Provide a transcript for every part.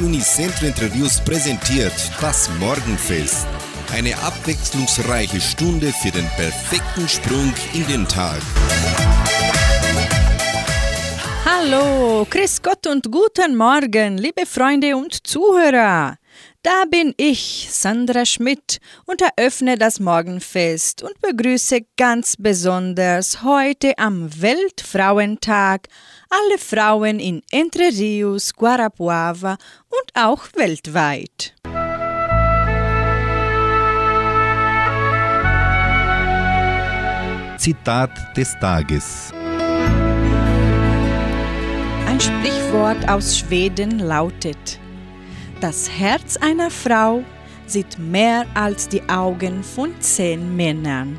Radio Unicentro Interviews präsentiert das Morgenfest. Eine abwechslungsreiche Stunde für den perfekten Sprung in den Tag. Hallo, Chris Gott und guten Morgen, liebe Freunde und Zuhörer. Da bin ich, Sandra Schmidt, und eröffne das Morgenfest und begrüße ganz besonders heute am Weltfrauentag alle Frauen in Entre Rios, Guarapuava und auch weltweit. Zitat des Tages. Ein Sprichwort aus Schweden lautet, das Herz einer Frau sieht mehr als die Augen von zehn Männern.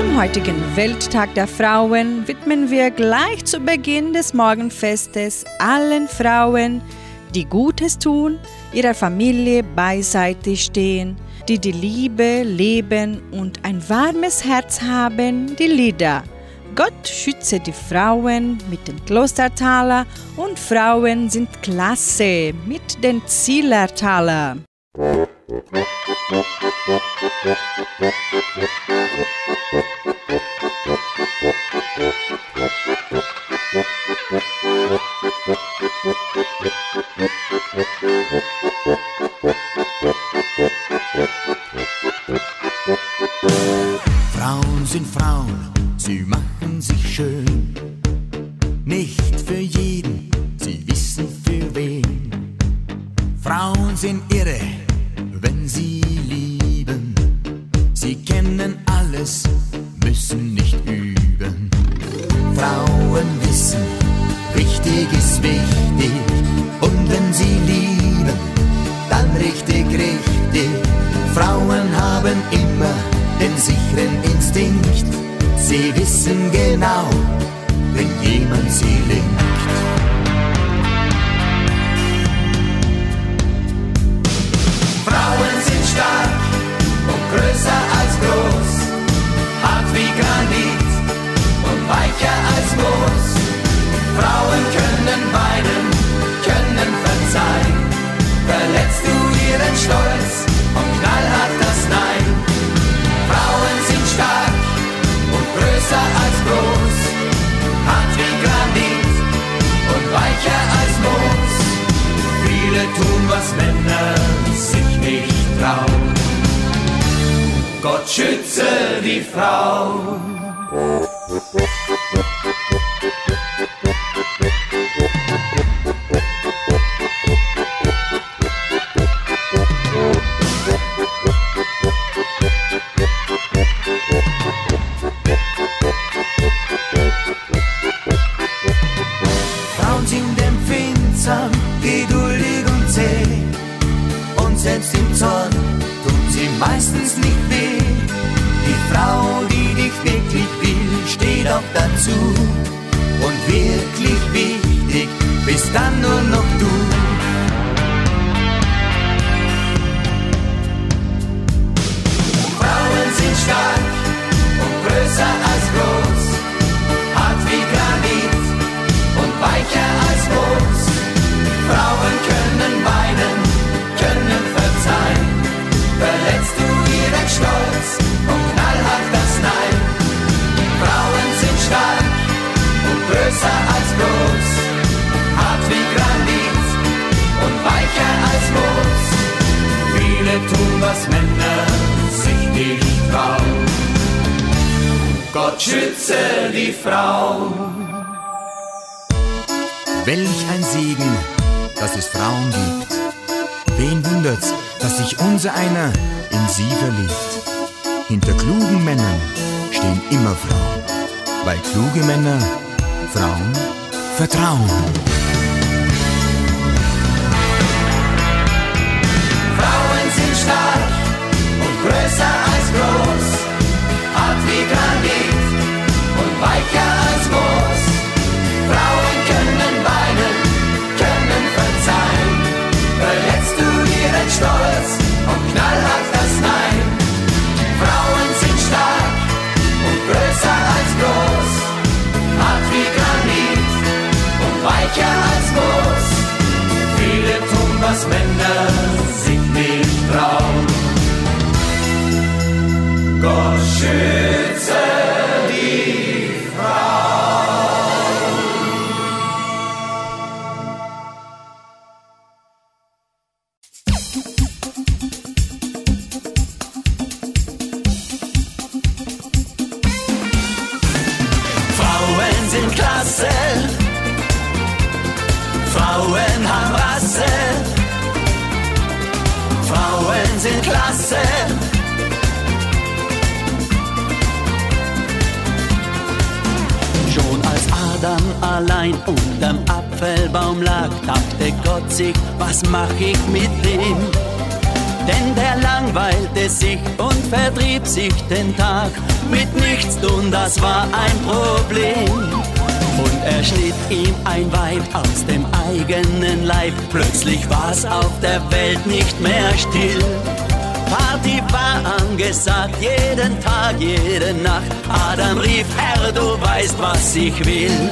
Zum heutigen Welttag der Frauen widmen wir gleich zu Beginn des Morgenfestes allen Frauen, die Gutes tun, ihrer Familie beiseite stehen, die die Liebe leben und ein warmes Herz haben, die Lieder Gott schütze die Frauen mit den Klostertaler und Frauen sind klasse mit den Zielertaler. Frauen sind Frauen, sie machen sich schön. Nicht für jeden, sie wissen für wen. Frauen sind irre, this. Was Männer sich nicht trauen. Gott schütze die Frau. Welch ein Segen, dass es Frauen gibt. Wen wundert's, dass sich unser einer in sie verliebt? Hinter klugen Männern stehen immer Frauen, weil kluge Männer Frauen vertrauen. größer als groß, hart wie Granit und weicher als Moos. Frauen können weinen, können verzeihen, verletzt du ihren Stolz und knallhart das Nein. Frauen sind stark und größer als groß, hart wie Granit und weicher als Moos. Viele tun, was Männer sich nicht trauen. Frauen sind klasse. Frauen haben Rasse. Frauen sind klasse. Adam allein unterm Apfelbaum lag, dachte Gott sich, was mach ich mit dem? Denn der langweilte sich und vertrieb sich den Tag mit nichts tun, das war ein Problem. Und er schnitt ihm ein Weib aus dem eigenen Leib. Plötzlich war's auf der Welt nicht mehr still. Party war angesagt, jeden Tag, jede Nacht. Adam rief, Herr, du weißt, was ich will.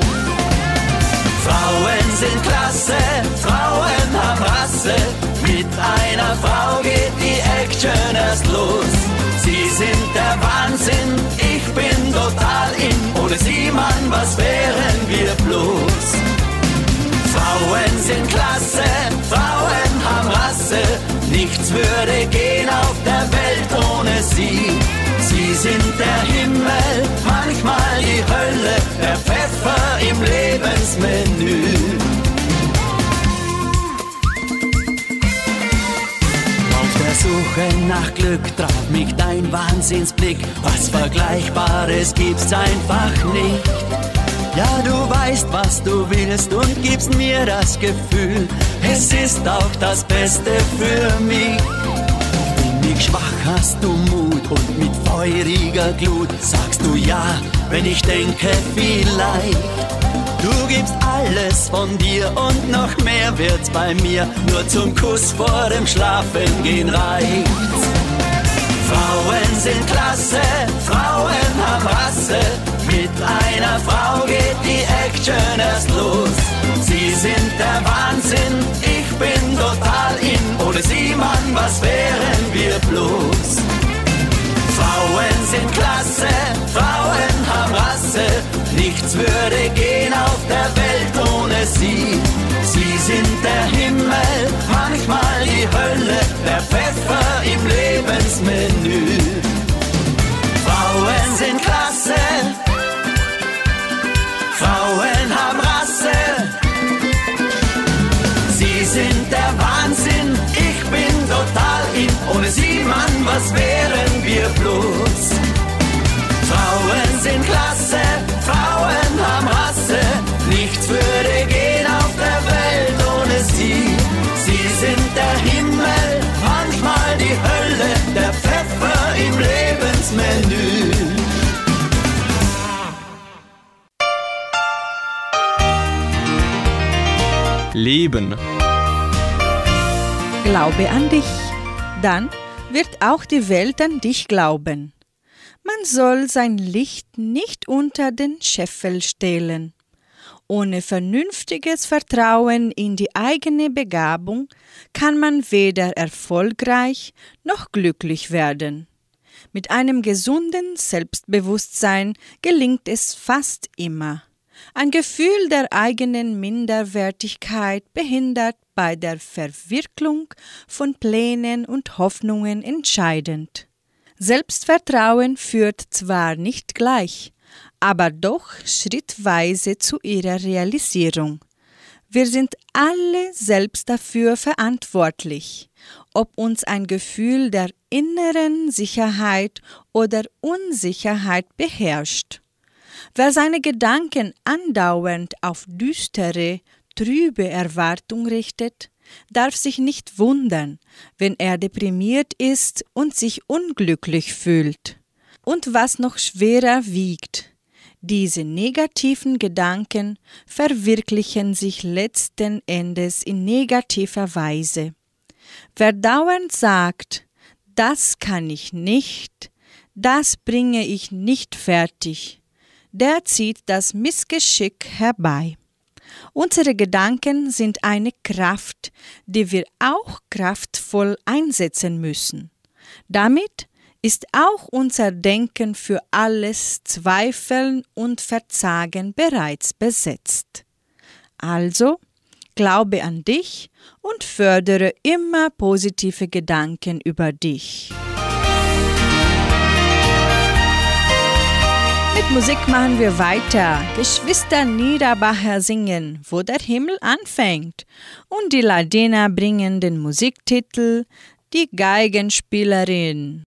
Frauen sind klasse, Frauen haben Rasse. Mit einer Frau geht die Action erst los. Sie sind der Wahnsinn, ich bin total in. Ohne sie, Mann, was wären wir bloß? Frauen sind klasse, Frauen haben Rasse. Nichts würde gehen auf der Welt ohne sie. Sie sind der Himmel, manchmal die Hölle, der Pfeffer im Lebensmenü. Auf der Suche nach Glück traf mich dein Wahnsinnsblick. Was Vergleichbares gibt's einfach nicht. Ja, du weißt, was du willst und gibst mir das Gefühl, es ist auch das Beste für mich. Ich schwach, hast du Mut und mit feuriger Glut sagst du ja, wenn ich denke vielleicht. Du gibst alles von dir und noch mehr wird's bei mir, nur zum Kuss vor dem Schlafengehen reicht's. Der Wahnsinn, ich bin total in. Ohne sie, Mann, was wären wir bloß? Frauen sind klasse, Frauen haben Rasse. Nichts würde gehen auf der Welt ohne sie. Sie sind der Himmel, manchmal die Hölle, der Pfeffer im Lebensmenü. Ohne sie, Mann, was wären wir bloß? Frauen sind klasse, Frauen haben Rasse. Nichts würde gehen auf der Welt ohne sie. Sie sind der Himmel, manchmal die Hölle, der Pfeffer im Lebensmenü. Leben. Glaube an dich, dann wird auch die Welt an dich glauben. Man soll sein Licht nicht unter den Scheffel stellen. Ohne vernünftiges Vertrauen in die eigene Begabung kann man weder erfolgreich noch glücklich werden. Mit einem gesunden Selbstbewusstsein gelingt es fast immer. Ein Gefühl der eigenen Minderwertigkeit behindert bei der Verwirklichung von Plänen und Hoffnungen entscheidend. Selbstvertrauen führt zwar nicht gleich, aber doch schrittweise zu ihrer Realisierung. Wir sind alle selbst dafür verantwortlich, ob uns ein Gefühl der inneren Sicherheit oder Unsicherheit beherrscht. Wer seine Gedanken andauernd auf düstere, trübe Erwartung richtet, darf sich nicht wundern, wenn er deprimiert ist und sich unglücklich fühlt. Und was noch schwerer wiegt, diese negativen Gedanken verwirklichen sich letzten Endes in negativer Weise. Wer dauernd sagt, das kann ich nicht, das bringe ich nicht fertig, der zieht das Missgeschick herbei. Unsere Gedanken sind eine Kraft, die wir auch kraftvoll einsetzen müssen. Damit ist auch unser Denken für alles Zweifeln und Verzagen bereits besetzt. Also, glaube an dich und fördere immer positive Gedanken über dich. Mit Musik machen wir weiter. Geschwister Niederbacher singen, wo der Himmel anfängt. Und die Ladiner bringen den Musiktitel Die Geigenspielerin.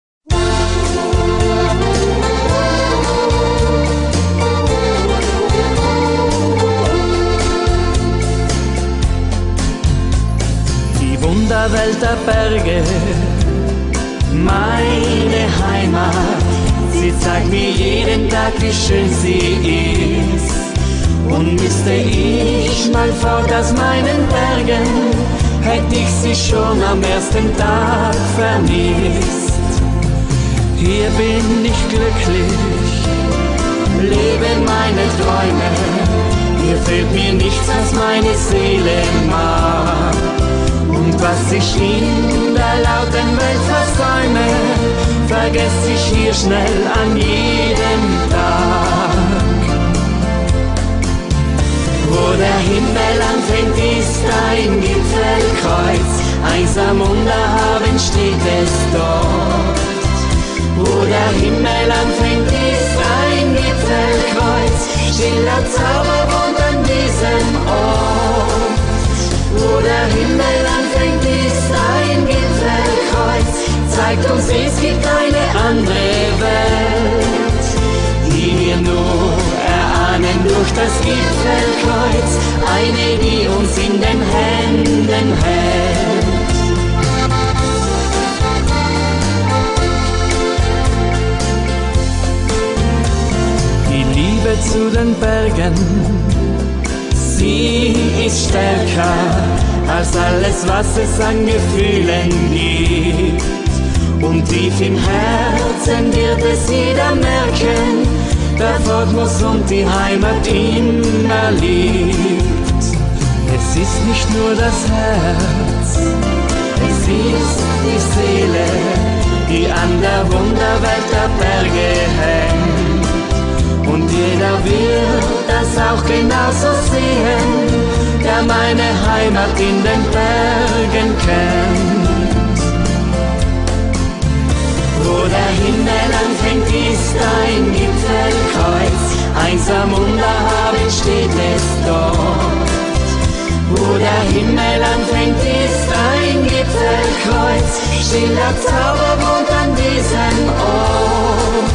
Die Wunderwelt der Berge, meine Heimat Sie zeigt mir jeden Tag, wie schön sie ist. Und müsste ich mal fort aus meinen Bergen, hätte ich sie schon am ersten Tag vermisst. Hier bin ich glücklich, lebe meine Träume. Hier fehlt mir nichts, was meine Seele mag. Und was ich in der lauten Welt versäume, vergesse ich hier schnell an jedem Tag. Wo der Himmel anfängt, ist ein Gipfelkreuz, einsam unterhaben steht es dort. Wo der Himmel anfängt, ist ein Gipfelkreuz, stiller Zauber wohnt an diesem Ort. Wo der Himmel anfängt, ist ein zeigt uns, es gibt eine andere Welt, die wir nur erahnen durch das Gipfelkreuz, eine, die uns in den Händen hält. Die Liebe zu den Bergen, sie ist stärker als alles, was es an Gefühlen gibt. Und tief im Herzen wird es jeder merken, der Fortmus und die Heimat immer liebt. Es ist nicht nur das Herz, es ist die Seele, die an der Wunderwelt der Berge hängt. Und jeder wird das auch genauso sehen, der meine Heimat in den Bergen kennt. Wo der Himmel anfängt, ist ein Gipfelkreuz, einsam unterhaben steht es dort. Wo der Himmel anfängt, ist ein Gipfelkreuz, stiller Zauber wohnt an diesem Ort.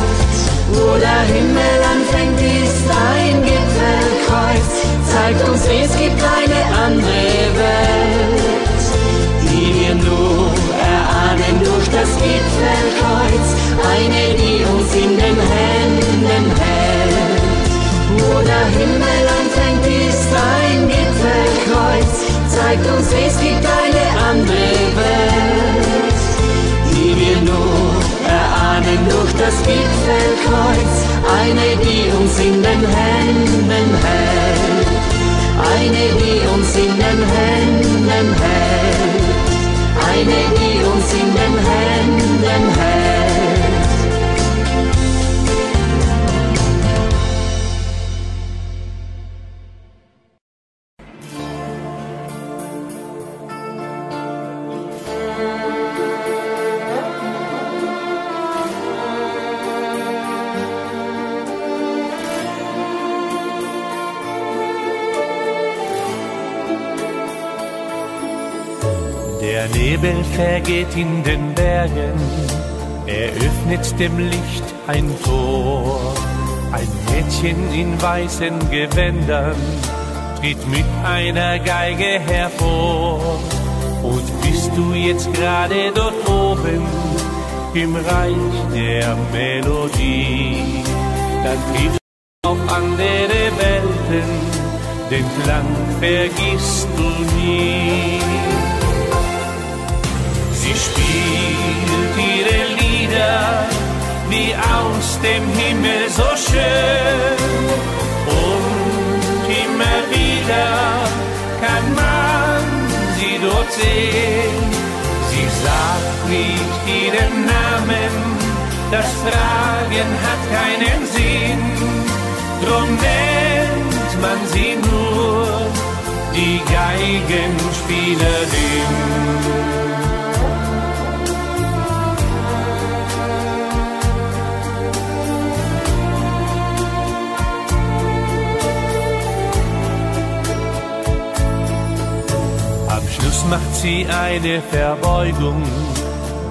Wo der Himmel anfängt, ist ein Gipfelkreuz, zeigt uns, es gibt eine andere Welt, die wir nur erahnen durch das Gipfelkreuz, eine, die uns in den Händen hält. Wo der Himmel anfängt, ist ein Gipfelkreuz, zeigt uns, es gibt eine andere Welt, die wir nur erahnen durch das Gipfelkreuz, eine, die uns in den Händen hält, eine, die uns in den Händen hält, eine, die uns in den Händen hält. Vergeht in den Bergen, er öffnet dem Licht ein Tor. Ein Mädchen in weißen Gewändern tritt mit einer Geige hervor. Und bist du jetzt gerade dort oben im Reich der Melodie, dann triffst du auf andere Welten, den Klang vergisst du nie. Sie spielt ihre Lieder wie aus dem Himmel so schön. Und immer wieder kann man sie dort sehen. Sie sagt nicht ihren Namen, das Fragen hat keinen Sinn, drum nennt man sie nur die Geigenspielerin. Macht sie eine Verbeugung,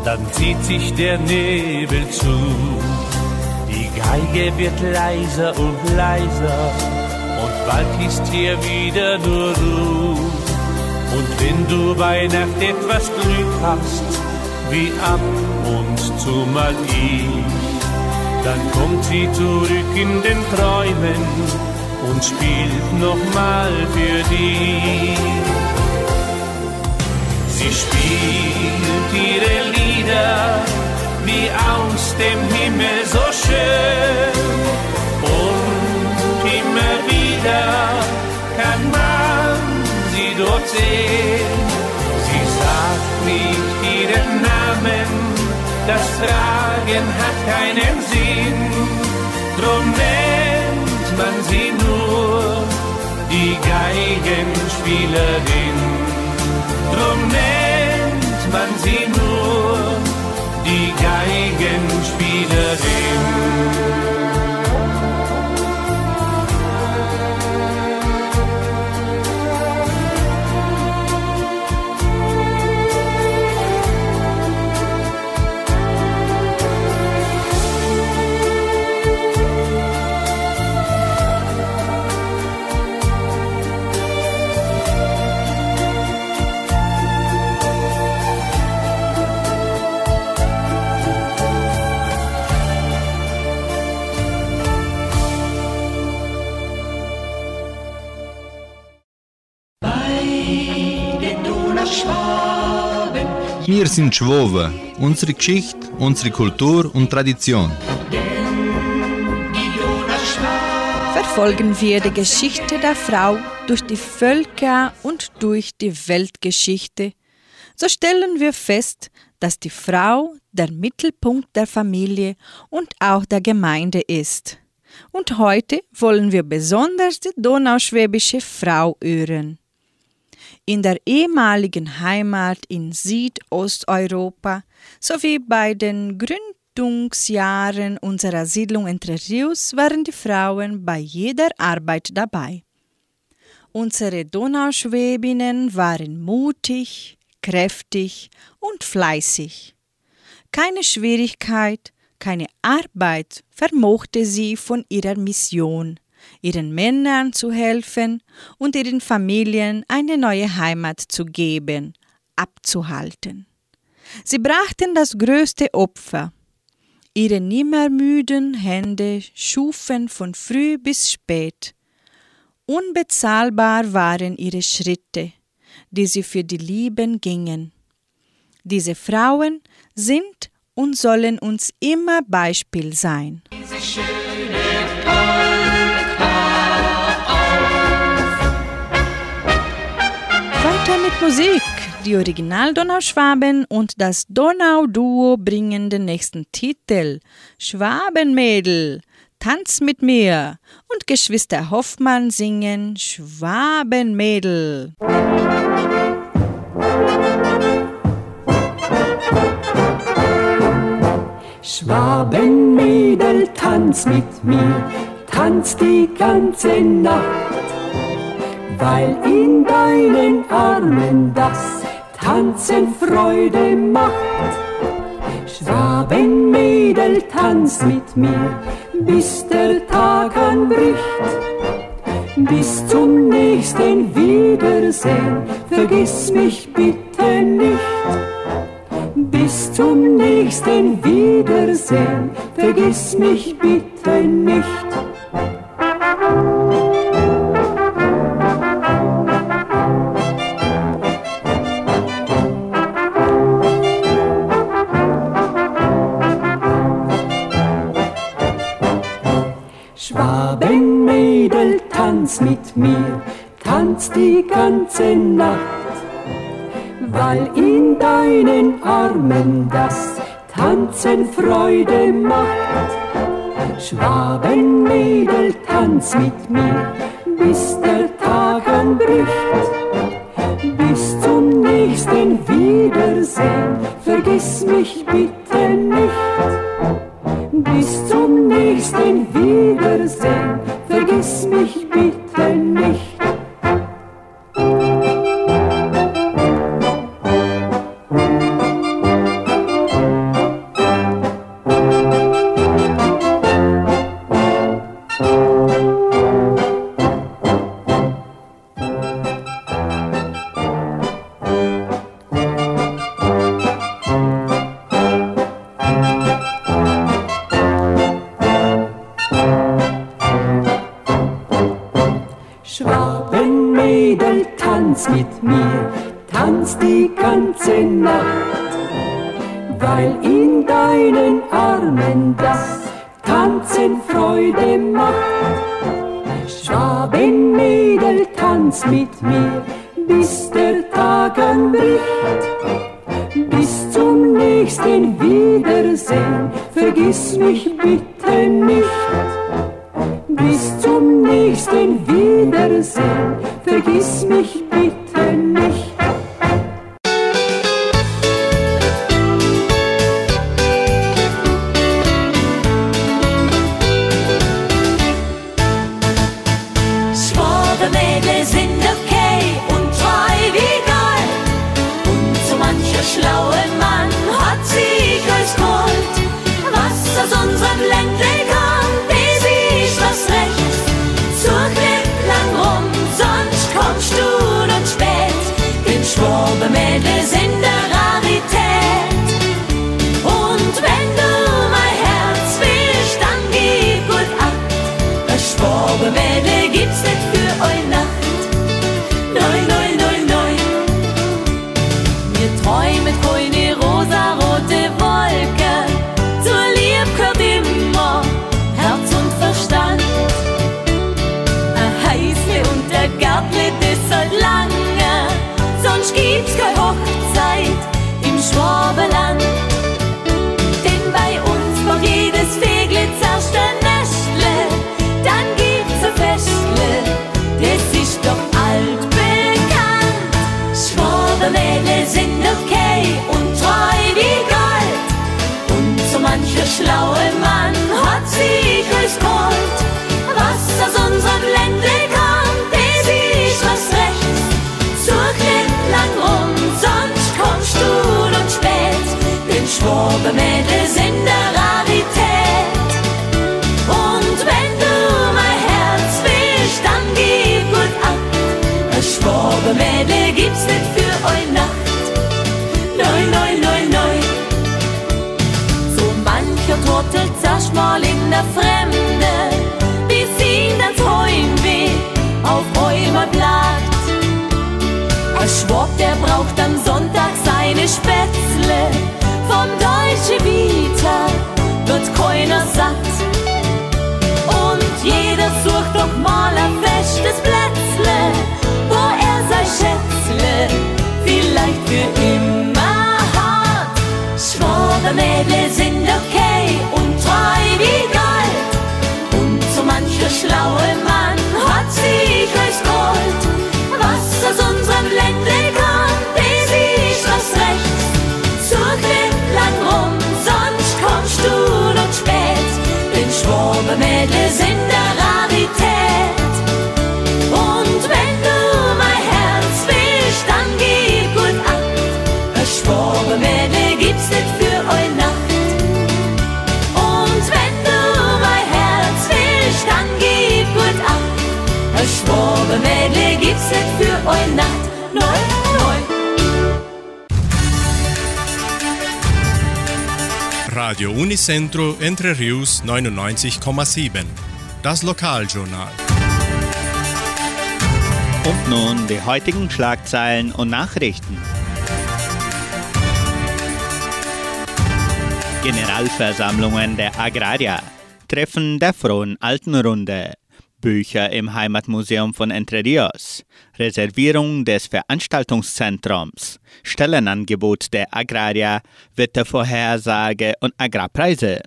dann zieht sich der Nebel zu. Die Geige wird leiser und leiser und bald ist hier wieder nur Ruhe. Und wenn du bei Nacht etwas Glück hast, wie ab und zu mal ich, dann kommt sie zurück in den Träumen und spielt nochmal für dich. Sie spielt ihre Lieder wie aus dem Himmel so schön. Und immer wieder kann man sie dort sehen. Sie sagt nicht ihren Namen, das Fragen hat keinen Sinn. Drum nennt man sie nur die Geigenspielerin. Drum nennt man sie nur die Geigenspielerin. Sind Schwoben, unsere Geschichte, unsere Kultur und Tradition. Verfolgen wir die Geschichte der Frau durch die Völker und durch die Weltgeschichte, so stellen wir fest, dass die Frau der Mittelpunkt der Familie und auch der Gemeinde ist. Und heute wollen wir besonders die donauschwäbische Frau hören. In der ehemaligen Heimat in Südosteuropa sowie bei den Gründungsjahren unserer Siedlung Entre Rios waren die Frauen bei jeder Arbeit dabei. Unsere Donauschwäbinnen waren mutig, kräftig und fleißig. Keine Schwierigkeit, keine Arbeit vermochte sie von ihrer Mission ihren Männern zu helfen und ihren Familien eine neue Heimat zu geben, abzuhalten. Sie brachten das größte Opfer. Ihre nimmermüden Hände schufen von früh bis spät. Unbezahlbar waren ihre Schritte, die sie für die Lieben gingen. Diese Frauen sind und sollen uns immer Beispiel sein. Musik. Die Original Donauschwaben und das Donau-Duo bringen den nächsten Titel Schwabenmädel, tanz mit mir und Geschwister Hoffmann singen Schwabenmädel. Schwabenmädel, tanz mit mir, tanz die ganze Nacht weil in deinen Armen das Tanzen Freude macht. Schwabenmädel, tanz mit mir, bis der Tag anbricht. Bis zum nächsten Wiedersehen, vergiss mich bitte nicht. Bis zum nächsten Wiedersehen, vergiss mich bitte nicht. Tanz mit mir, tanz die ganze Nacht, weil in deinen Armen das Tanzen Freude macht. Schwabenmädel, tanz mit mir, bis der Tag anbricht. Bis zum nächsten Wiedersehen, vergiss mich bitte nicht. Bis zum nächsten Wiedersehen, vergiss mich bitte als Gold. Was aus unserem Ländle kommt, das ist was rechts. Such nicht lang rum, sonst kommst du dann spät. Denn Schwabenmädel sind eine Rarität. Und wenn du mein Herz willst, dann gib gut Acht. Ein Schwabenmädel gibt's nicht für mal in der Fremde, bis ihn das Heimweh auf einmal plagt. Ein Schwab, der braucht am Sonntag seine Spätzle. Vom Deutsche Vita wird keiner satt. Und jeder sucht doch mal ein festes Plätzle, wo er sein Schätzle vielleicht für immer hat. Schwabenmädel sind Radio Unicentro Entre Rius 99,7. Das Lokaljournal. Und nun die heutigen Schlagzeilen und Nachrichten. Generalversammlungen der Agrarier. Treffen der Frohen Altenrunde. Bücher im Heimatmuseum von Entre Rios, Reservierung des Veranstaltungszentrums, Stellenangebot der Agraria, Wettervorhersage und Agrarpreise.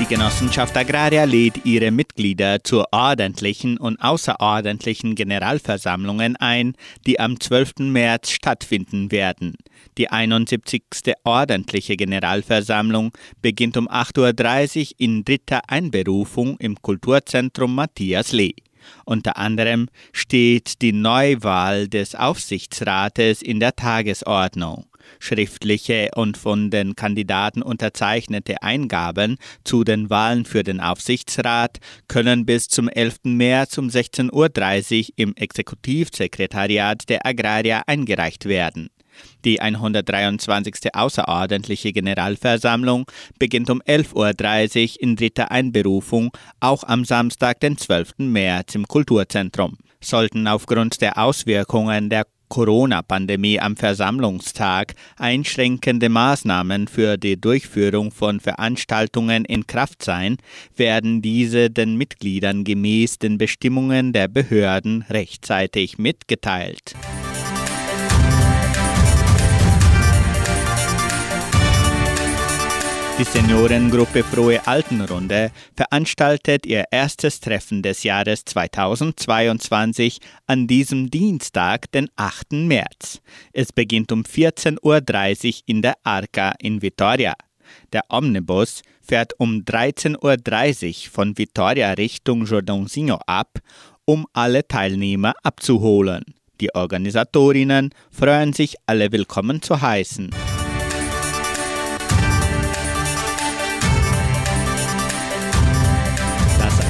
Die Genossenschaft Agraria lädt ihre Mitglieder zu ordentlichen und außerordentlichen Generalversammlungen ein, die am 12. März stattfinden werden. Die 71. ordentliche Generalversammlung beginnt um 8.30 Uhr in dritter Einberufung im Kulturzentrum Matthias Lee. Unter anderem steht die Neuwahl des Aufsichtsrates in der Tagesordnung. Schriftliche und von den Kandidaten unterzeichnete Eingaben zu den Wahlen für den Aufsichtsrat können bis zum 11. März um 16.30 Uhr im Exekutivsekretariat der Agraria eingereicht werden. Die 123. außerordentliche Generalversammlung beginnt um 11.30 Uhr in dritter Einberufung, auch am Samstag, den 12. März im Kulturzentrum. Sollten aufgrund der Auswirkungen der Corona-Pandemie am Versammlungstag einschränkende Maßnahmen für die Durchführung von Veranstaltungen in Kraft sein, werden diese den Mitgliedern gemäß den Bestimmungen der Behörden rechtzeitig mitgeteilt. Die Seniorengruppe Frohe Altenrunde veranstaltet ihr erstes Treffen des Jahres 2022 an diesem Dienstag, den 8. März. Es beginnt um 14.30 Uhr in der Arca in Vitoria. Der Omnibus fährt um 13.30 Uhr von Vitoria Richtung Jordãozinho ab, um alle Teilnehmer abzuholen. Die Organisatorinnen freuen sich, alle willkommen zu heißen.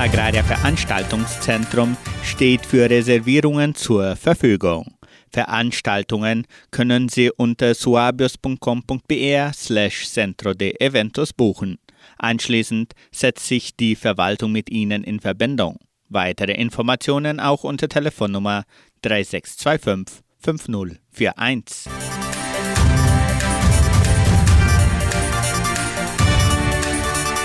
Agraria Veranstaltungszentrum steht für Reservierungen zur Verfügung. Veranstaltungen können Sie unter suabios.com.br slash centro de eventos buchen. Anschließend setzt sich die Verwaltung mit Ihnen in Verbindung. Weitere Informationen auch unter Telefonnummer 3625 5041.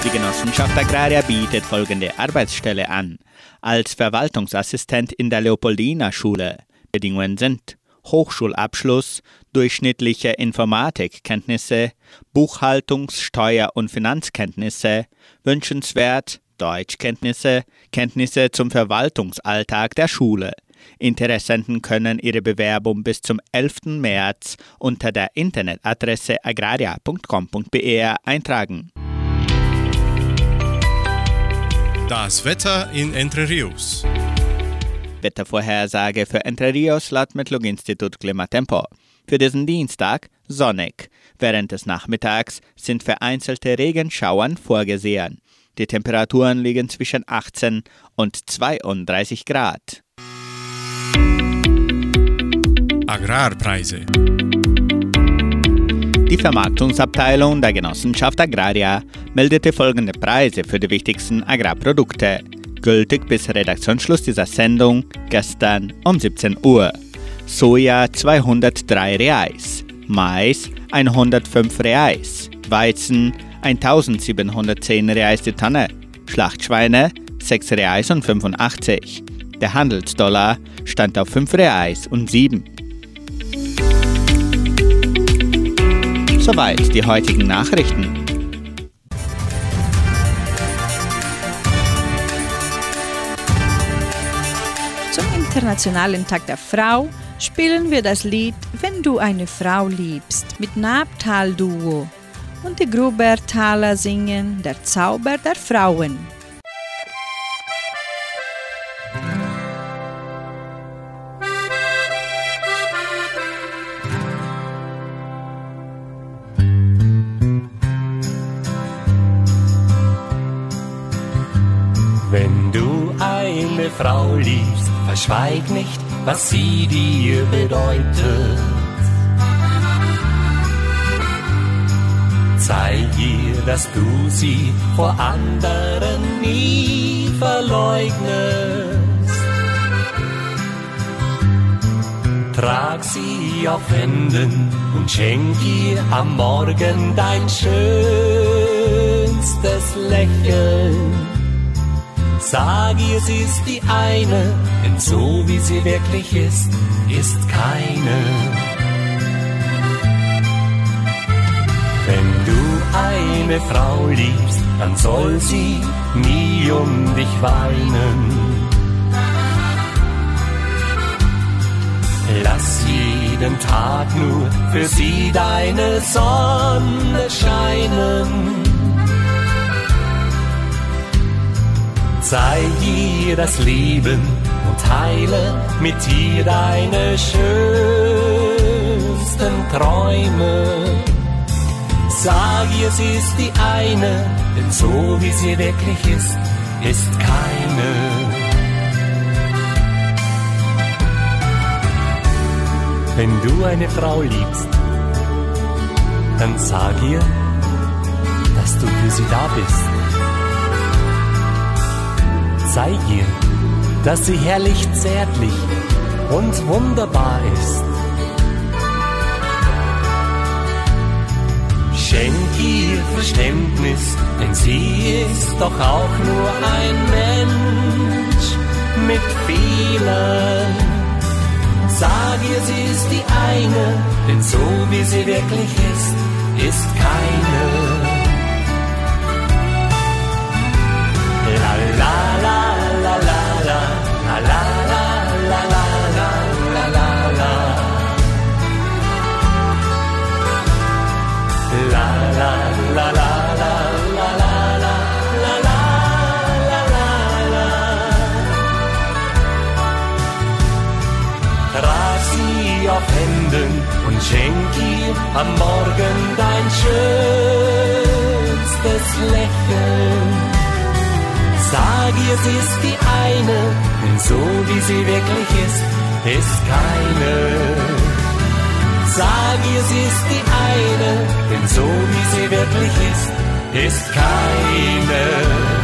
Die Genossenschaft Agraria bietet folgende Arbeitsstelle an. Als Verwaltungsassistent in der Leopoldina Schule. Bedingungen sind Hochschulabschluss, durchschnittliche Informatikkenntnisse, Buchhaltungs-, Steuer- und Finanzkenntnisse, wünschenswert Deutschkenntnisse, Kenntnisse zum Verwaltungsalltag der Schule. Interessenten können ihre Bewerbung bis zum 11. März unter der Internetadresse agraria.com.br eintragen. Das Wetter in Entre Rios. Wettervorhersage für Entre Rios laut Metlog-Institut Klimatempo. Für diesen Dienstag sonnig. Während des Nachmittags sind vereinzelte Regenschauern vorgesehen. Die Temperaturen liegen zwischen 18 und 32 Grad. Agrarpreise. Die Vermarktungsabteilung der Genossenschaft Agraria meldete folgende Preise für die wichtigsten Agrarprodukte, gültig bis Redaktionsschluss dieser Sendung gestern um 17 Uhr. Soja 203 Reais, Mais 105 Reais, Weizen 1710 Reais die Tonne, Schlachtschweine 6 Reais und 85. Der Handelsdollar stand auf 5 Reais und 7. Soweit die heutigen Nachrichten. Zum Internationalen Tag der Frau spielen wir das Lied Wenn du eine Frau liebst mit Nabtal Duo und die Grubertaler singen Der Zauber der Frauen. Verschweig nicht, was sie dir bedeutet. Zeig ihr, dass du sie vor anderen nie verleugnest. Trag sie auf Händen und schenk ihr am Morgen dein schönstes Lächeln. Sag ihr, sie ist die eine, denn so wie sie wirklich ist, ist keine. Wenn du eine Frau liebst, dann soll sie nie um dich weinen. Lass jeden Tag nur für sie deine Sonne scheinen. Zeig ihr das Leben und teile mit ihr deine schönsten Träume. Sag ihr, sie ist die eine, denn so wie sie wirklich ist, ist keine. Wenn du eine Frau liebst, dann sag ihr, dass du für sie da bist. Zeig ihr, dass sie herrlich zärtlich und wunderbar ist. Schenk ihr Verständnis, denn sie ist doch auch nur ein Mensch mit Fehlern. Sag ihr, sie ist die eine, denn so wie sie wirklich ist, ist keine. Und am Morgen dein schönstes Lächeln. Sag ihr, sie ist die eine, denn so wie sie wirklich ist, ist keine. Sag ihr, sie ist die eine, denn so wie sie wirklich ist, ist keine.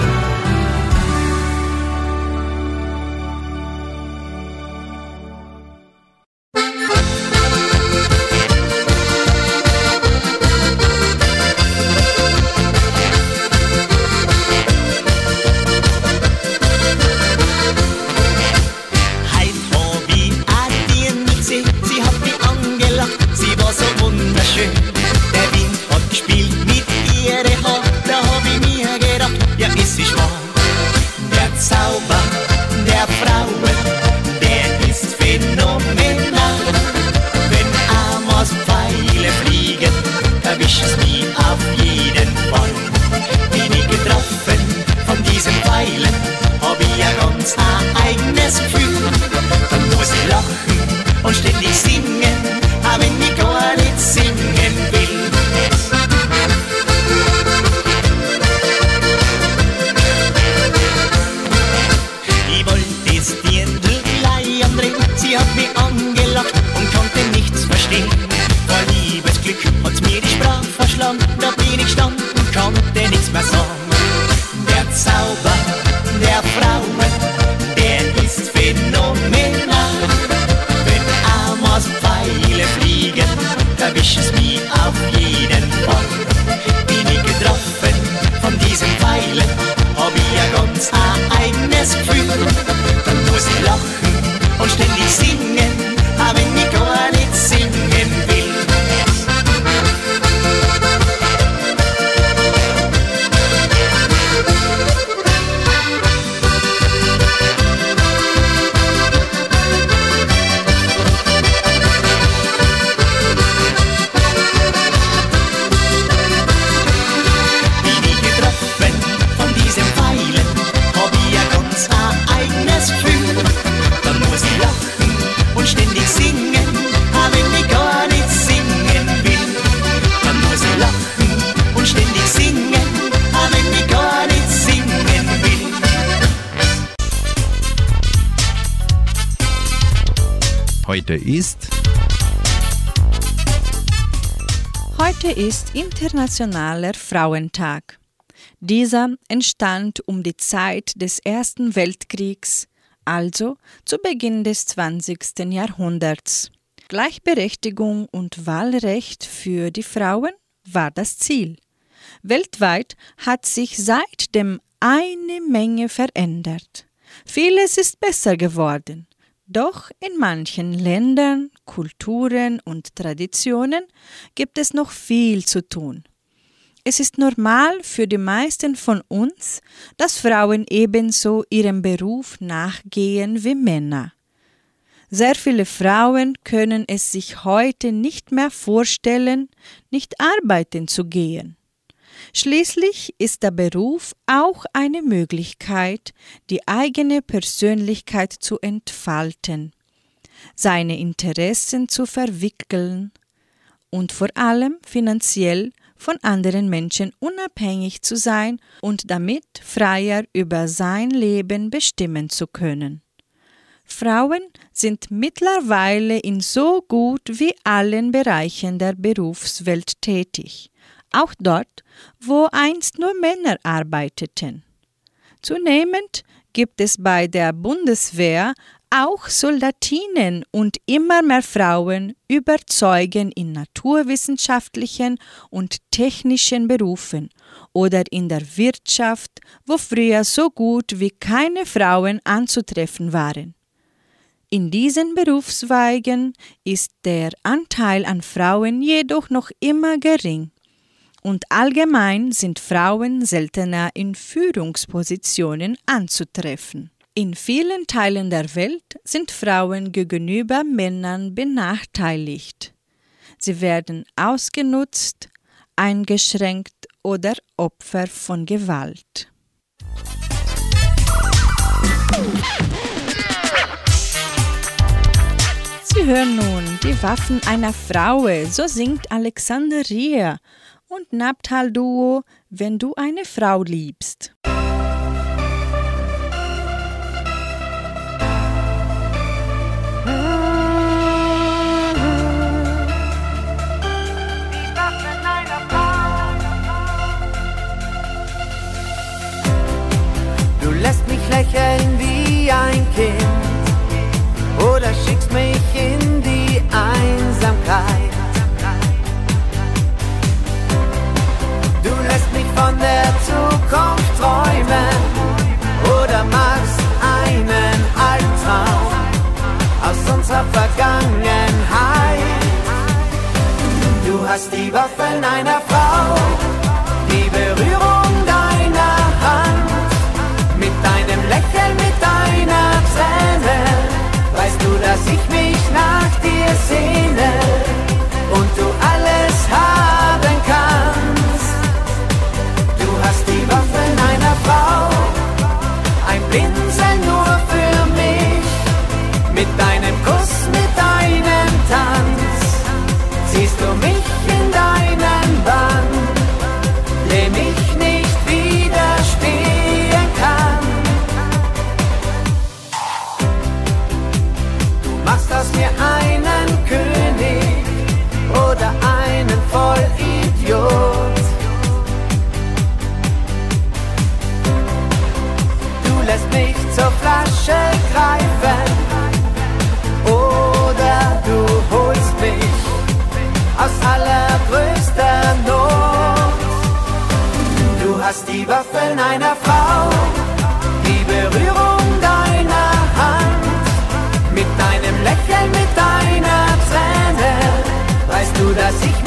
Internationaler Frauentag. Dieser entstand um die Zeit des Ersten Weltkriegs, also zu Beginn des 20. Jahrhunderts. Gleichberechtigung und Wahlrecht für die Frauen war das Ziel. Weltweit hat sich seitdem eine Menge verändert. Vieles ist besser geworden. Doch in manchen Ländern, Kulturen und Traditionen gibt es noch viel zu tun. Es ist normal für die meisten von uns, dass Frauen ebenso ihrem Beruf nachgehen wie Männer. Sehr viele Frauen können es sich heute nicht mehr vorstellen, nicht arbeiten zu gehen. Schließlich ist der Beruf auch eine Möglichkeit, die eigene Persönlichkeit zu entfalten, seine Interessen zu verwickeln und vor allem finanziell von anderen Menschen unabhängig zu sein und damit freier über sein Leben bestimmen zu können. Frauen sind mittlerweile in so gut wie allen Bereichen der Berufswelt tätig, auch dort, wo einst nur Männer arbeiteten. Zunehmend gibt es bei der Bundeswehr auch Soldatinnen und immer mehr Frauen überzeugen in naturwissenschaftlichen und technischen Berufen oder in der Wirtschaft, wo früher so gut wie keine Frauen anzutreffen waren. In diesen Berufszweigen ist der Anteil an Frauen jedoch noch immer gering und allgemein sind Frauen seltener in Führungspositionen anzutreffen. In vielen Teilen der Welt sind Frauen gegenüber Männern benachteiligt. Sie werden ausgenutzt, eingeschränkt oder Opfer von Gewalt. Sie hören nun die Waffen einer Frau, so singt Alexander Rier und Naptal Duo, wenn du eine Frau liebst. Hast die Waffen einer Frau, dass ich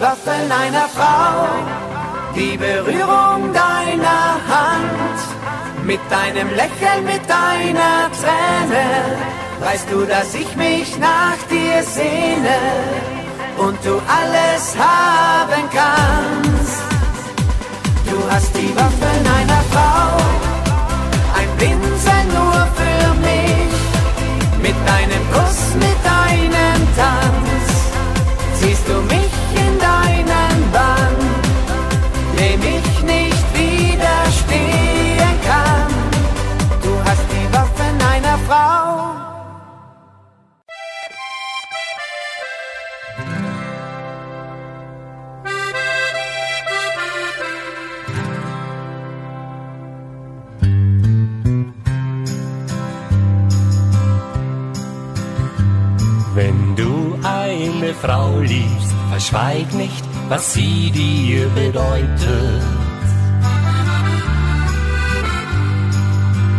die Waffen einer Frau, die Berührung deiner Hand, mit deinem Lächeln, mit deiner Träne, weißt du, dass ich mich nach dir sehne und du alles haben kannst. Du hast die Waffen einer Frau, ein Pinsel nur für mich, mit deinem Kuss, mit deinem Tanz, ziehst du mich Frau liebst, verschweig nicht, was sie dir bedeutet.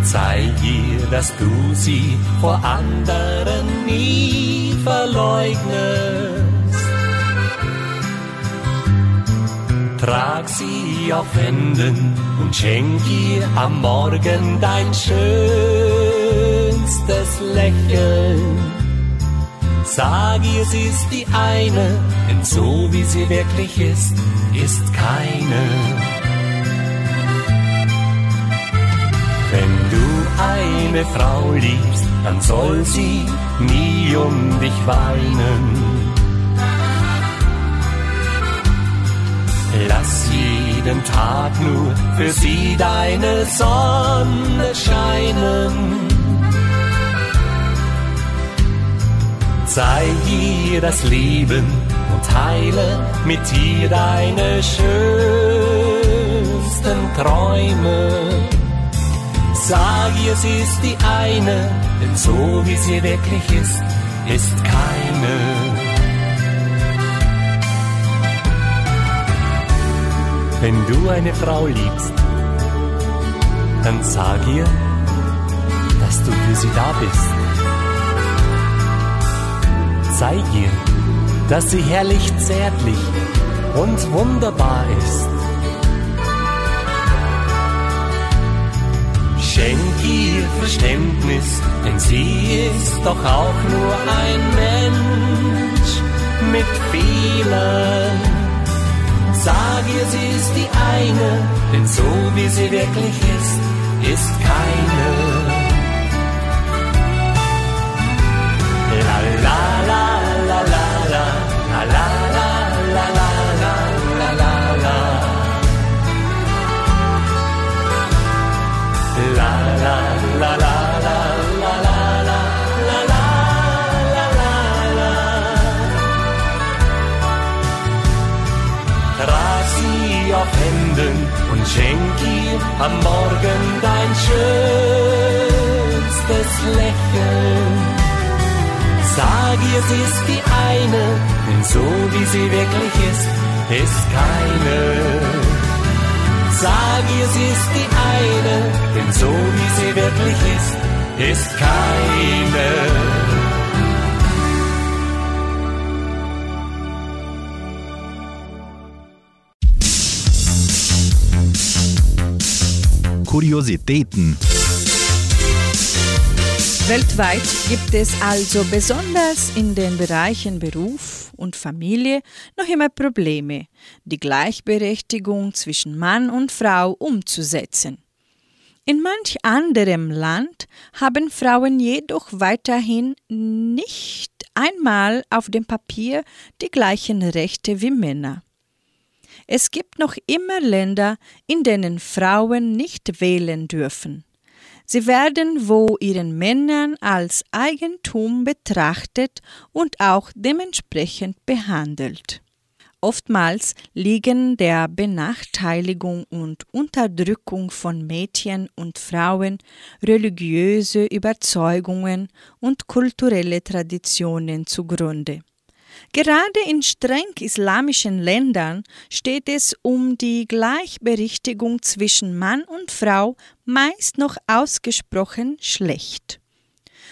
Zeig ihr, dass du sie vor anderen nie verleugnest. Trag sie auf Händen und schenk ihr am Morgen dein schönstes Lächeln. Sag ihr, sie ist die eine, denn so wie sie wirklich ist, ist keine. Wenn du eine Frau liebst, dann soll sie nie um dich weinen. Lass jeden Tag nur für sie deine Sonne scheinen. Zeig ihr das Leben und teile mit ihr deine schönsten Träume. Sag ihr, sie ist die eine, denn so wie sie wirklich ist, ist keine. Wenn du eine Frau liebst, dann sag ihr, dass du für sie da bist. Zeig ihr, dass sie herrlich zärtlich und wunderbar ist. Schenk ihr Verständnis, denn sie ist doch auch nur ein Mensch mit Fehlern. Sag ihr, sie ist die eine, denn so wie sie wirklich ist, ist keine. La la la und schenk ihr am Morgen dein schönstes Lächeln. Sag ihr, sie ist die eine, denn so wie sie wirklich ist, ist keine. Sag ihr, sie ist die eine, denn so wie sie wirklich ist, ist keine. Kuriositäten. Weltweit gibt es also besonders in den Bereichen Beruf und Familie noch immer Probleme, die Gleichberechtigung zwischen Mann und Frau umzusetzen. In manch anderem Land haben Frauen jedoch weiterhin nicht einmal auf dem Papier die gleichen Rechte wie Männer. Es gibt noch immer Länder, in denen Frauen nicht wählen dürfen. Sie werden wo ihren Männern als Eigentum betrachtet und auch dementsprechend behandelt. Oftmals liegen der Benachteiligung und Unterdrückung von Mädchen und Frauen religiöse Überzeugungen und kulturelle Traditionen zugrunde. Gerade in streng islamischen Ländern steht es um die Gleichberechtigung zwischen Mann und Frau meist noch ausgesprochen schlecht.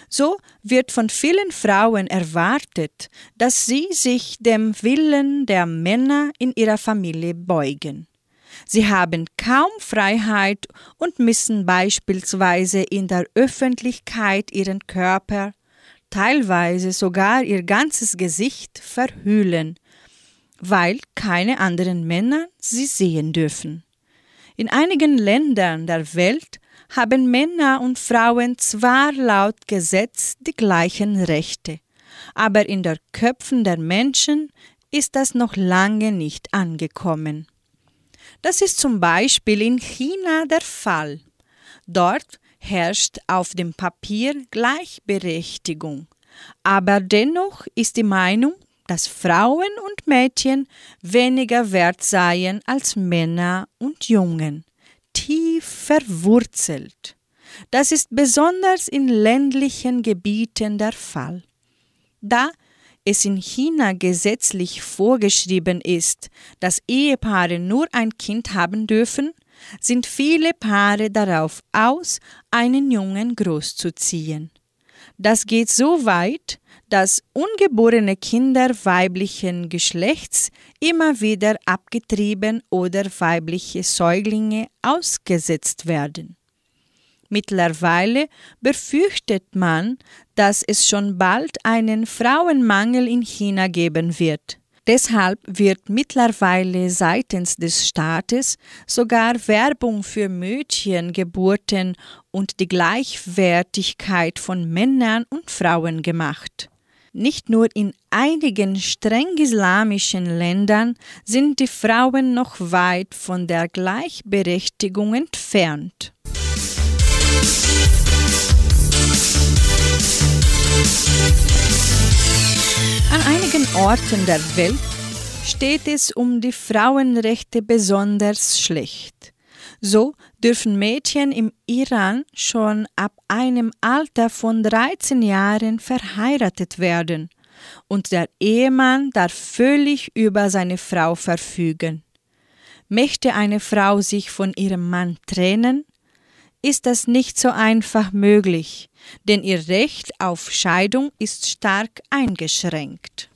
So wird von vielen Frauen erwartet, dass sie sich dem Willen der Männer in ihrer Familie beugen. Sie haben kaum Freiheit und müssen beispielsweise in der Öffentlichkeit ihren Körper, teilweise sogar ihr ganzes Gesicht verhüllen, weil keine anderen Männer sie sehen dürfen. In einigen Ländern der Welt haben Männer und Frauen zwar laut Gesetz die gleichen Rechte, aber in der Köpfen der Menschen ist das noch lange nicht angekommen. Das ist zum Beispiel in China der Fall. Dort herrscht auf dem Papier Gleichberechtigung, aber dennoch ist die Meinung, dass Frauen und Mädchen weniger wert seien als Männer und Jungen, tief verwurzelt. Das ist besonders in ländlichen Gebieten der Fall. Da es in China gesetzlich vorgeschrieben ist, dass Ehepaare nur ein Kind haben dürfen, sind viele Paare darauf aus, einen Jungen großzuziehen. Das geht so weit, dass ungeborene Kinder weiblichen Geschlechts immer wieder abgetrieben oder weibliche Säuglinge ausgesetzt werden. Mittlerweile befürchtet man, dass es schon bald einen Frauenmangel in China geben wird. Deshalb wird mittlerweile seitens des Staates sogar Werbung für Mädchengeburten und die Gleichwertigkeit von Männern und Frauen gemacht. Nicht nur in einigen streng islamischen Ländern sind die Frauen noch weit von der Gleichberechtigung entfernt. An einigen Orten der Welt steht es um die Frauenrechte besonders schlecht. So dürfen Mädchen im Iran schon ab einem Alter von 13 Jahren verheiratet werden und der Ehemann darf völlig über seine Frau verfügen. Möchte eine Frau sich von ihrem Mann trennen, ist das nicht so einfach möglich, denn ihr Recht auf Scheidung ist stark eingeschränkt.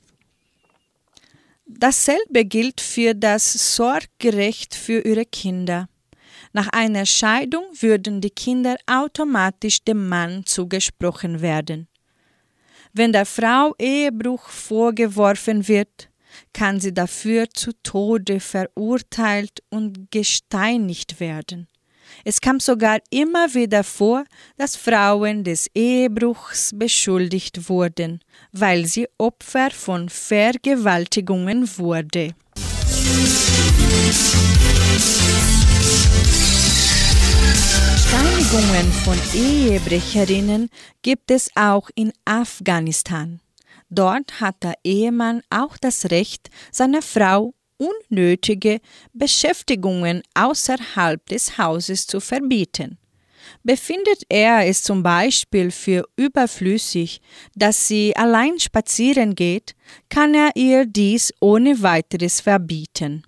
Dasselbe gilt für das Sorgerecht für ihre Kinder. Nach einer Scheidung würden die Kinder automatisch dem Mann zugesprochen werden. Wenn der Frau Ehebruch vorgeworfen wird, kann sie dafür zu Tode verurteilt und gesteinigt werden. Es kam sogar immer wieder vor, dass Frauen des Ehebruchs beschuldigt wurden, weil sie Opfer von Vergewaltigungen wurde. Steinigungen von Ehebrecherinnen gibt es auch in Afghanistan. Dort hat der Ehemann auch das Recht, seiner Frau unnötige Beschäftigungen außerhalb des Hauses zu verbieten. Befindet er es zum Beispiel für überflüssig, dass sie allein spazieren geht, kann er ihr dies ohne weiteres verbieten.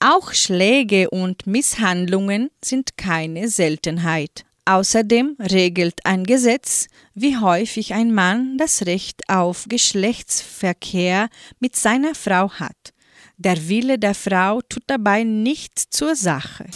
Auch Schläge und Misshandlungen sind keine Seltenheit. Außerdem regelt ein Gesetz, wie häufig ein Mann das Recht auf Geschlechtsverkehr mit seiner Frau hat. Der Wille der Frau tut dabei nichts zur Sache.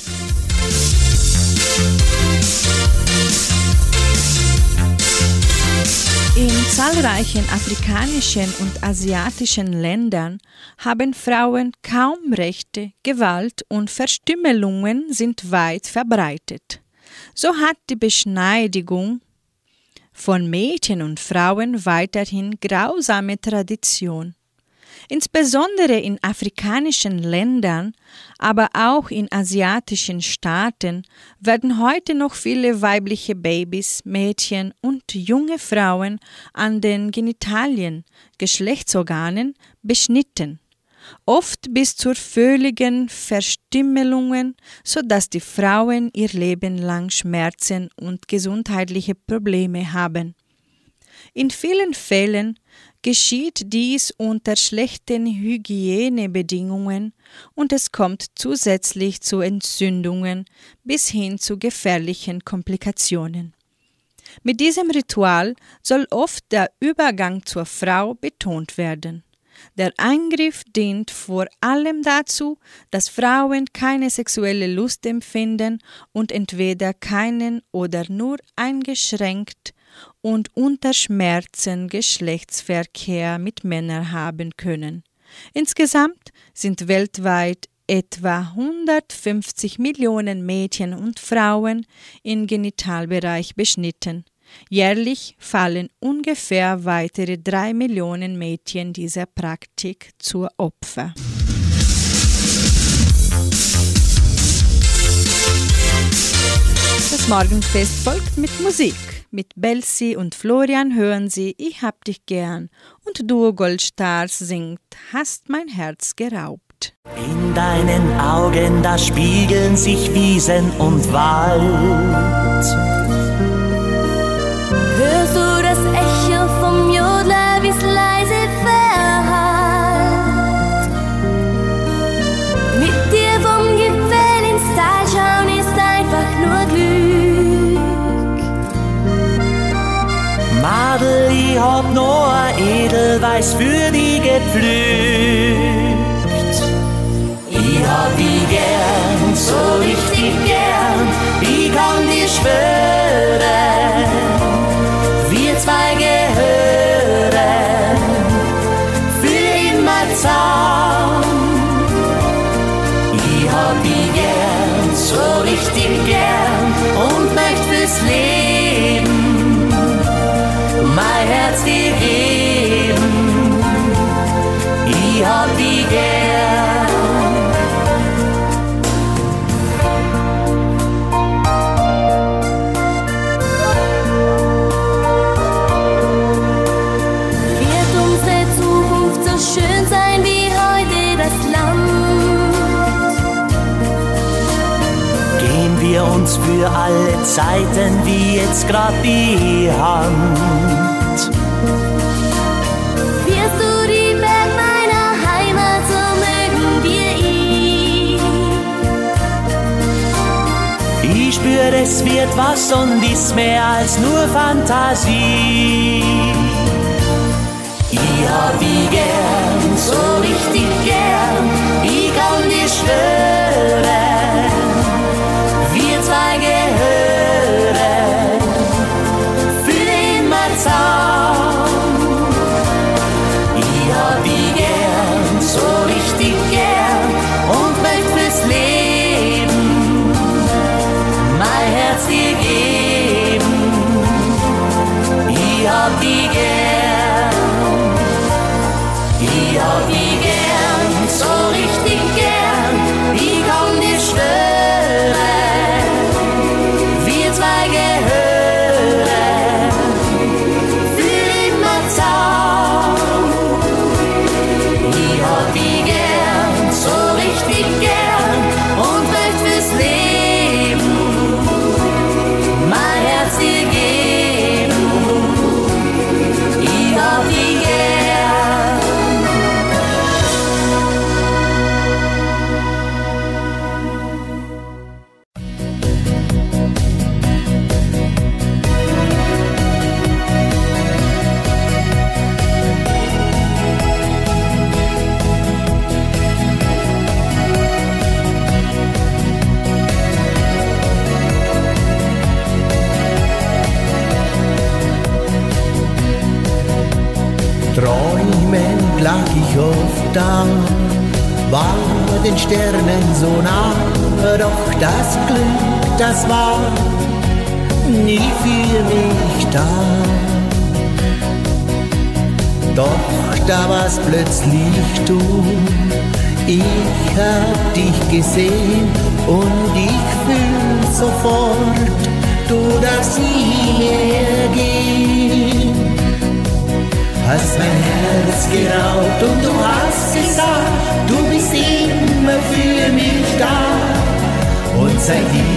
In zahlreichen afrikanischen und asiatischen Ländern haben Frauen kaum Rechte, Gewalt und Verstümmelungen sind weit verbreitet. So hat die Beschneidigung von Mädchen und Frauen weiterhin grausame Tradition. Insbesondere in afrikanischen Ländern, aber auch in asiatischen Staaten werden heute noch viele weibliche Babys, Mädchen und junge Frauen an den Genitalien, Geschlechtsorganen beschnitten oft bis zur völligen Verstümmelung, sodass die Frauen ihr Leben lang Schmerzen und gesundheitliche Probleme haben. In vielen Fällen geschieht dies unter schlechten Hygienebedingungen und es kommt zusätzlich zu Entzündungen bis hin zu gefährlichen Komplikationen. Mit diesem Ritual soll oft der Übergang zur Frau betont werden. Der Eingriff dient vor allem dazu, dass Frauen keine sexuelle Lust empfinden und entweder keinen oder nur eingeschränkt und unter Schmerzen Geschlechtsverkehr mit Männern haben können. Insgesamt sind weltweit etwa 150 Millionen Mädchen und Frauen im Genitalbereich beschnitten. Jährlich fallen ungefähr weitere drei Millionen Mädchen dieser Praktik zur Opfer. Das Morgenfest folgt mit Musik. Mit Belsi und Florian hören Sie Ich hab dich gern und Duo Goldstars singt Hast mein Herz geraubt. In deinen Augen, da spiegeln sich Wiesen und Wald. Ich hab nur Edelweiß für die gepflückt. Ich hab die gern, so richtig gern, ich kann dir schwören, für alle Zeiten wie jetzt grad die Hand. Wirst du die Berg meiner Heimat, so mögen wir ihn. Ich spür, es wird was und ist mehr als nur Fantasie. Ich hab die gern, so richtig gern, ich kann dir schwören,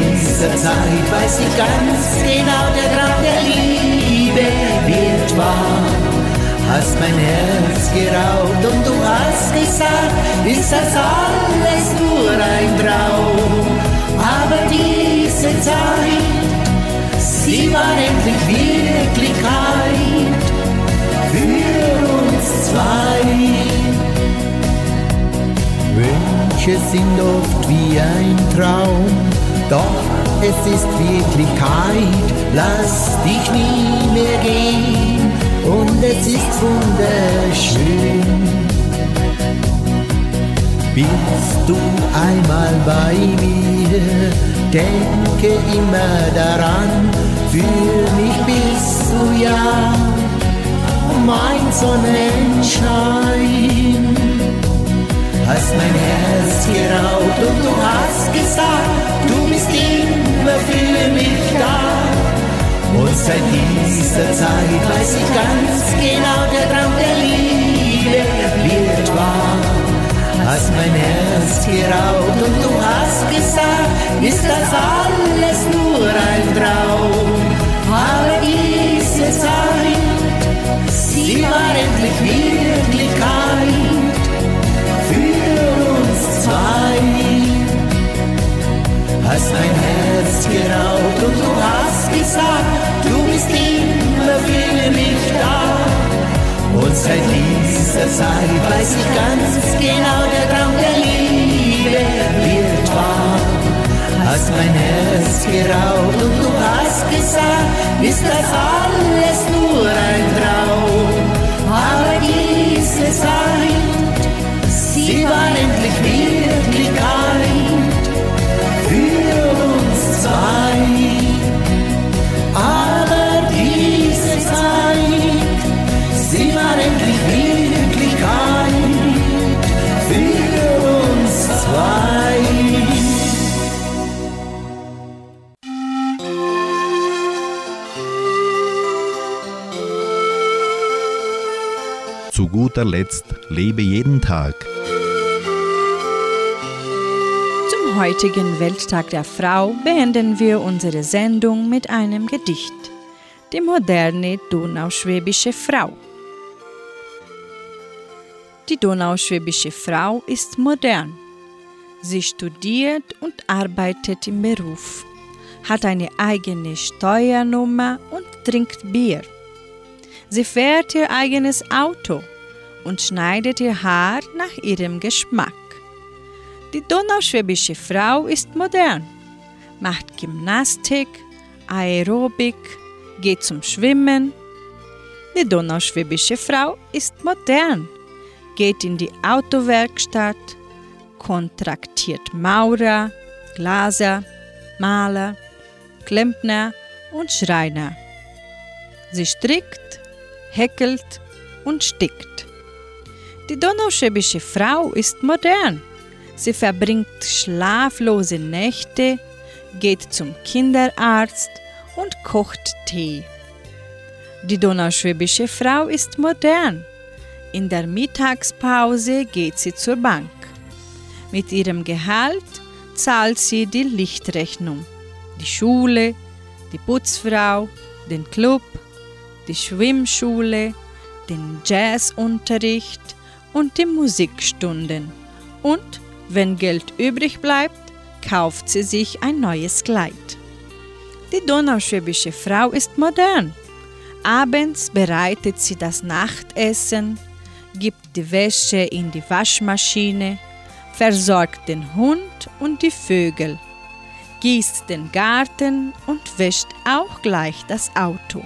dieser Zeit weiß ich ganz genau, der Grad der Liebe wird wahr. Hast mein Herz geraubt und du hast gesagt, ist das alles nur ein Traum. Aber diese Zeit, sie war endlich Wirklichkeit für uns zwei. Wünsche sind oft wie ein Traum, Doch es ist Wirklichkeit, lass dich nie mehr gehen und es ist wunderschön. Bist du einmal bei mir, denke immer daran, für mich bist du ja mein Sonnenschein. Hast mein Herz geraubt und du hast gesagt, du bist immer für mich da. Und seit dieser Zeit weiß ich ganz genau, der Traum der Liebe wird wahr. Hast mein Herz geraubt und du hast gesagt, ist das alles nur ein Traum. Aber diese Zeit, sie war endlich Wirklichkeit für uns zwei. Hast mein Herz geraubt und du hast gesagt, du bist immer für mich da. Und seit dieser Zeit weiß ich ganz genau, der Traum der Liebe wird wahr. Hast mein Herz geraubt und du hast gesagt, ist das alles nur ein Traum. Aber Guter Letzt lebe jeden Tag. Zum heutigen Welttag der Frau beenden wir unsere Sendung mit einem Gedicht. Die moderne donauschwäbische Frau. Die donauschwäbische Frau ist modern. Sie studiert und arbeitet im Beruf, hat eine eigene Steuernummer und trinkt Bier. Sie fährt ihr eigenes Auto und schneidet ihr Haar nach ihrem Geschmack. Die donauschwäbische Frau ist modern, macht Gymnastik, Aerobik, geht zum Schwimmen. Die donauschwäbische Frau ist modern, geht in die Autowerkstatt, kontraktiert Maurer, Glaser, Maler, Klempner und Schreiner. Sie strickt, häkelt und stickt. Die donauschwäbische Frau ist modern. Sie verbringt schlaflose Nächte, geht zum Kinderarzt und kocht Tee. Die donauschwäbische Frau ist modern. In der Mittagspause geht sie zur Bank. Mit ihrem Gehalt zahlt sie die Lichtrechnung, die Schule, die Putzfrau, den Club, die Schwimmschule, den Jazzunterricht und die Musikstunden. Und wenn Geld übrig bleibt, kauft sie sich ein neues Kleid. Die donauschwäbische Frau ist modern. Abends bereitet sie das Nachtessen, gibt die Wäsche in die Waschmaschine, versorgt den Hund und die Vögel, gießt den Garten und wäscht auch gleich das Auto.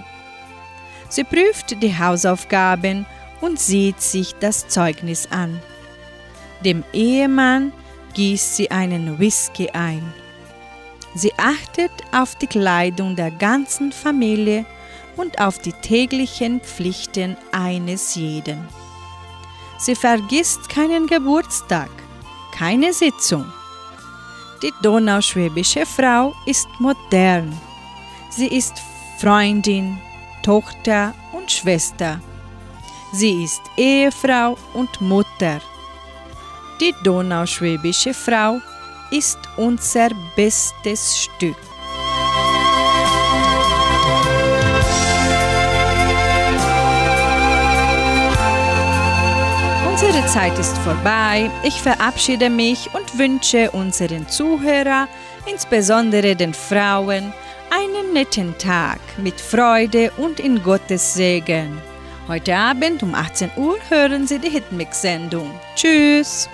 Sie prüft die Hausaufgaben und sieht sich das Zeugnis an. Dem Ehemann gießt sie einen Whisky ein. Sie achtet auf die Kleidung der ganzen Familie und auf die täglichen Pflichten eines jeden. Sie vergisst keinen Geburtstag, keine Sitzung. Die donauschwäbische Frau ist modern. Sie ist Freundin, Tochter und Schwester. Sie ist Ehefrau und Mutter. Die donauschwäbische Frau ist unser bestes Stück. Unsere Zeit ist vorbei. Ich verabschiede mich und wünsche unseren Zuhörern, insbesondere den Frauen, einen netten Tag mit Freude und in Gottes Segen. Heute Abend um 18 Uhr hören Sie die Hitmix-Sendung. Tschüss!